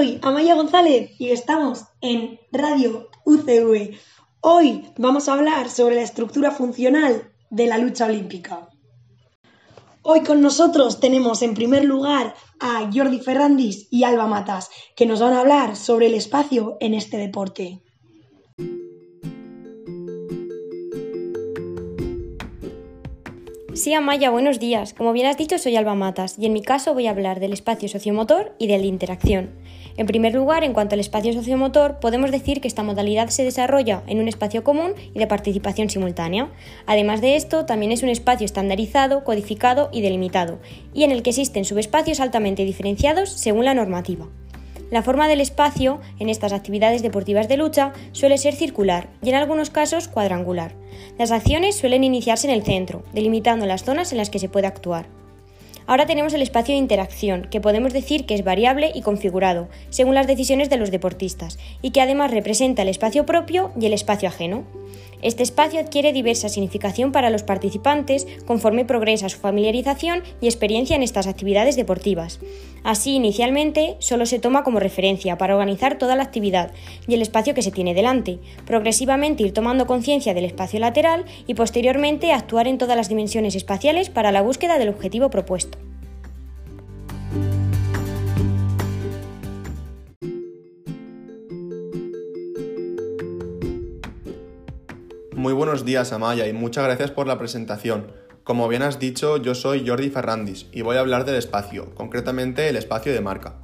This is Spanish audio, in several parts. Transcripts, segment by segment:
soy Amaya González y estamos en Radio UCV. Hoy vamos a hablar sobre la estructura funcional de la lucha olímpica. Hoy con nosotros tenemos en primer lugar a Jordi Ferrandis y Alba Matas, que nos van a hablar sobre el espacio en este deporte. Sí, Amaya, buenos días. Como bien has dicho, soy Alba Matas y en mi caso voy a hablar del espacio sociomotor y de la interacción. En primer lugar, en cuanto al espacio sociomotor, podemos decir que esta modalidad se desarrolla en un espacio común y de participación simultánea. Además de esto, también es un espacio estandarizado, codificado y delimitado, y en el que existen subespacios altamente diferenciados según la normativa. La forma del espacio en estas actividades deportivas de lucha suele ser circular y en algunos casos cuadrangular. Las acciones suelen iniciarse en el centro, delimitando las zonas en las que se puede actuar. Ahora tenemos el espacio de interacción, que podemos decir que es variable y configurado, según las decisiones de los deportistas, y que además representa el espacio propio y el espacio ajeno. Este espacio adquiere diversa significación para los participantes conforme progresa su familiarización y experiencia en estas actividades deportivas. Así, inicialmente, solo se toma como referencia para organizar toda la actividad y el espacio que se tiene delante, progresivamente ir tomando conciencia del espacio lateral y posteriormente actuar en todas las dimensiones espaciales para la búsqueda del objetivo propuesto. Muy buenos días, Amaya, y muchas gracias por la presentación. Como bien has dicho, yo soy Jordi Ferrandis y voy a hablar del espacio, concretamente el espacio de marca.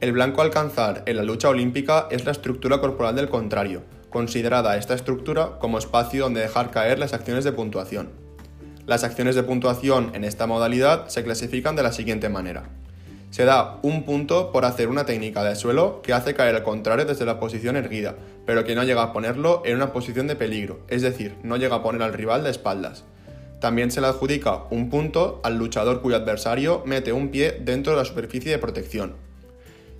El blanco alcanzar en la lucha olímpica es la estructura corporal del contrario, considerada esta estructura como espacio donde dejar caer las acciones de puntuación. Las acciones de puntuación en esta modalidad se clasifican de la siguiente manera. Se da un punto por hacer una técnica de suelo que hace caer al contrario desde la posición erguida, pero que no llega a ponerlo en una posición de peligro, es decir, no llega a poner al rival de espaldas. También se le adjudica un punto al luchador cuyo adversario mete un pie dentro de la superficie de protección.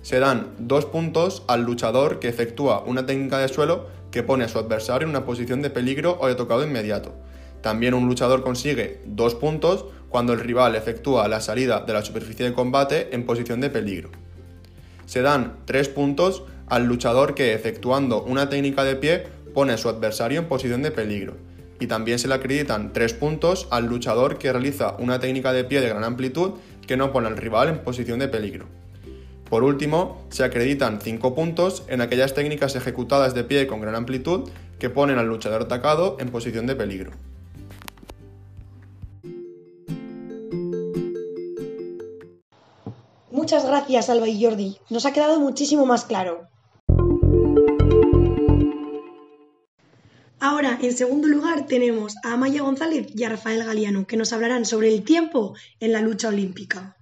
Se dan dos puntos al luchador que efectúa una técnica de suelo que pone a su adversario en una posición de peligro o de tocado inmediato. También un luchador consigue dos puntos cuando el rival efectúa la salida de la superficie de combate en posición de peligro. Se dan 3 puntos al luchador que, efectuando una técnica de pie, pone a su adversario en posición de peligro. Y también se le acreditan 3 puntos al luchador que realiza una técnica de pie de gran amplitud que no pone al rival en posición de peligro. Por último, se acreditan 5 puntos en aquellas técnicas ejecutadas de pie con gran amplitud que ponen al luchador atacado en posición de peligro. Muchas gracias, Alba y Jordi. Nos ha quedado muchísimo más claro. Ahora, en segundo lugar, tenemos a Amaya González y a Rafael Galiano, que nos hablarán sobre el tiempo en la lucha olímpica.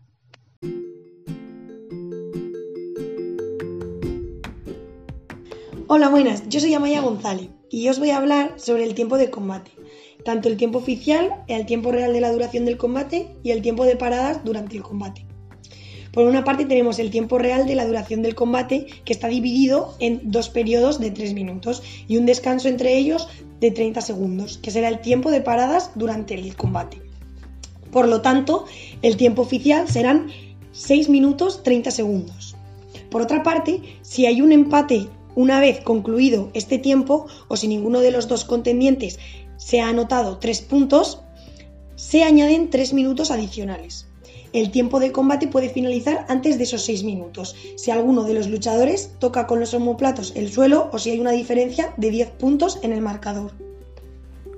Hola, buenas. Yo soy Amaya González y os voy a hablar sobre el tiempo de combate. Tanto el tiempo oficial, el tiempo real de la duración del combate y el tiempo de paradas durante el combate. Por una parte tenemos el tiempo real de la duración del combate que está dividido en dos periodos de 3 minutos y un descanso entre ellos de 30 segundos, que será el tiempo de paradas durante el combate. Por lo tanto, el tiempo oficial serán 6 minutos 30 segundos. Por otra parte, si hay un empate una vez concluido este tiempo o si ninguno de los dos contendientes se ha anotado 3 puntos, se añaden 3 minutos adicionales. El tiempo de combate puede finalizar antes de esos 6 minutos, si alguno de los luchadores toca con los homoplatos el suelo o si hay una diferencia de 10 puntos en el marcador.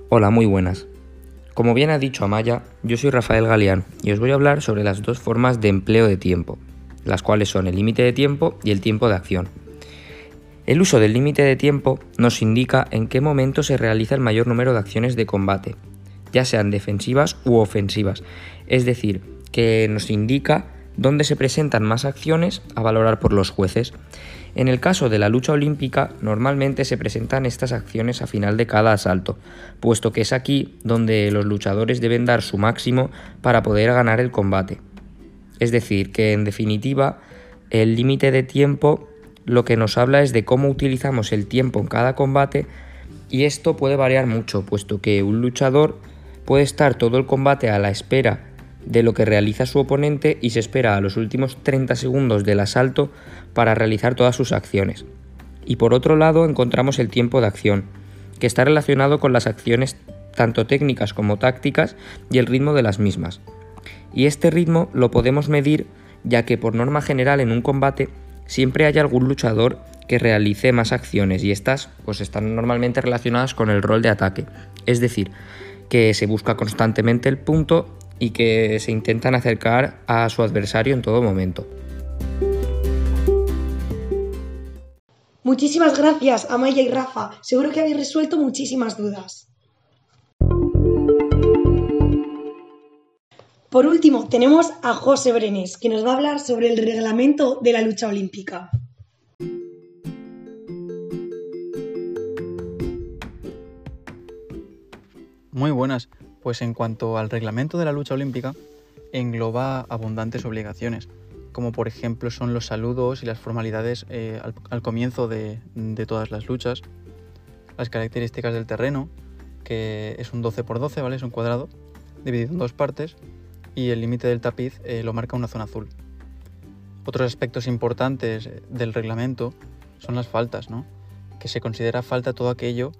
Hola, muy buenas. Como bien ha dicho Amaya, yo soy Rafael Galeano y os voy a hablar sobre las dos formas de empleo de tiempo, las cuales son el límite de tiempo y el tiempo de acción. El uso del límite de tiempo nos indica en qué momento se realiza el mayor número de acciones de combate, ya sean defensivas u ofensivas, es decir, que nos indica dónde se presentan más acciones a valorar por los jueces. En el caso de la lucha olímpica, normalmente se presentan estas acciones a final de cada asalto, puesto que es aquí donde los luchadores deben dar su máximo para poder ganar el combate. Es decir, que en definitiva, el límite de tiempo lo que nos habla es de cómo utilizamos el tiempo en cada combate y esto puede variar mucho, puesto que un luchador puede estar todo el combate a la espera de lo que realiza su oponente y se espera a los últimos 30 segundos del asalto para realizar todas sus acciones. Y por otro lado encontramos el tiempo de acción, que está relacionado con las acciones tanto técnicas como tácticas y el ritmo de las mismas. Y este ritmo lo podemos medir ya que por norma general en un combate siempre hay algún luchador que realice más acciones y estas pues están normalmente relacionadas con el rol de ataque, es decir, que se busca constantemente el punto y que se intentan acercar a su adversario en todo momento. Muchísimas gracias, Amaya y Rafa. Seguro que habéis resuelto muchísimas dudas. Por último, tenemos a José Brenes, que nos va a hablar sobre el reglamento de la lucha olímpica. Muy buenas. Pues en cuanto al reglamento de la lucha olímpica, engloba abundantes obligaciones, como por ejemplo son los saludos y las formalidades eh, al, comienzo de, todas las luchas, las características del terreno, que es un 12 x 12, ¿vale? Es un cuadrado dividido en dos partes y el límite del tapiz eh, lo marca una zona azul. Otros aspectos importantes del reglamento son las faltas, ¿no? que se considera falta todo aquello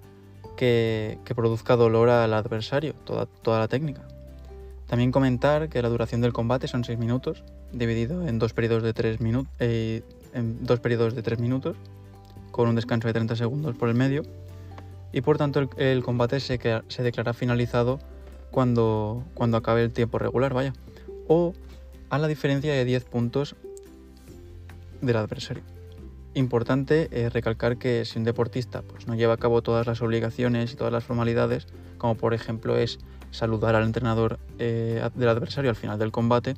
que, produzca dolor al adversario, toda, toda la técnica. También comentar que la duración del combate son 6 minutos, dividido en dos periodos de 3 minutos, eh, en dos periodos de 3 minutos, con un descanso de 30 segundos por el medio, y por tanto el, combate se, se, declara finalizado cuando, cuando acabe el tiempo regular, vaya, o a la diferencia de 10 puntos del adversario. Importante eh, recalcar que si un deportista pues, no lleva a cabo todas las obligaciones y todas las formalidades, como por ejemplo es saludar al entrenador eh, del adversario al final del combate,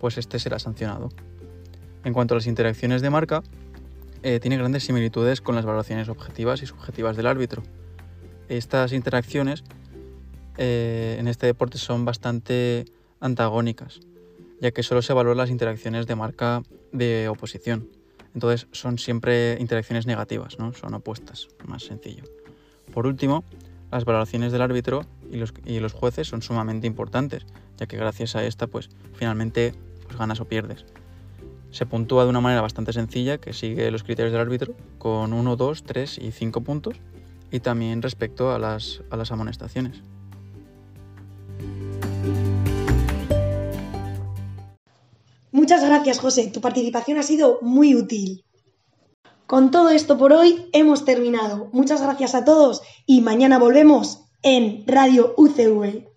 pues este será sancionado. En cuanto a las interacciones de marca, eh, tiene grandes similitudes con las valoraciones objetivas y subjetivas del árbitro. Estas interacciones en este deporte son bastante antagónicas, ya que solo se valoran las interacciones de marca de oposición. Entonces son siempre interacciones negativas, ¿no? son opuestas, más sencillo. Por último, las valoraciones del árbitro y los, y los jueces son sumamente importantes, ya que gracias a esta, pues finalmente pues, ganas o pierdes. Se puntúa de una manera bastante sencilla que sigue los criterios del árbitro con 1, 2, 3 y 5 puntos y también respecto a las, a las amonestaciones. Muchas gracias, José. Tu participación ha sido muy útil. Con todo esto por hoy hemos terminado. Muchas gracias a todos y mañana volvemos en Radio UCV.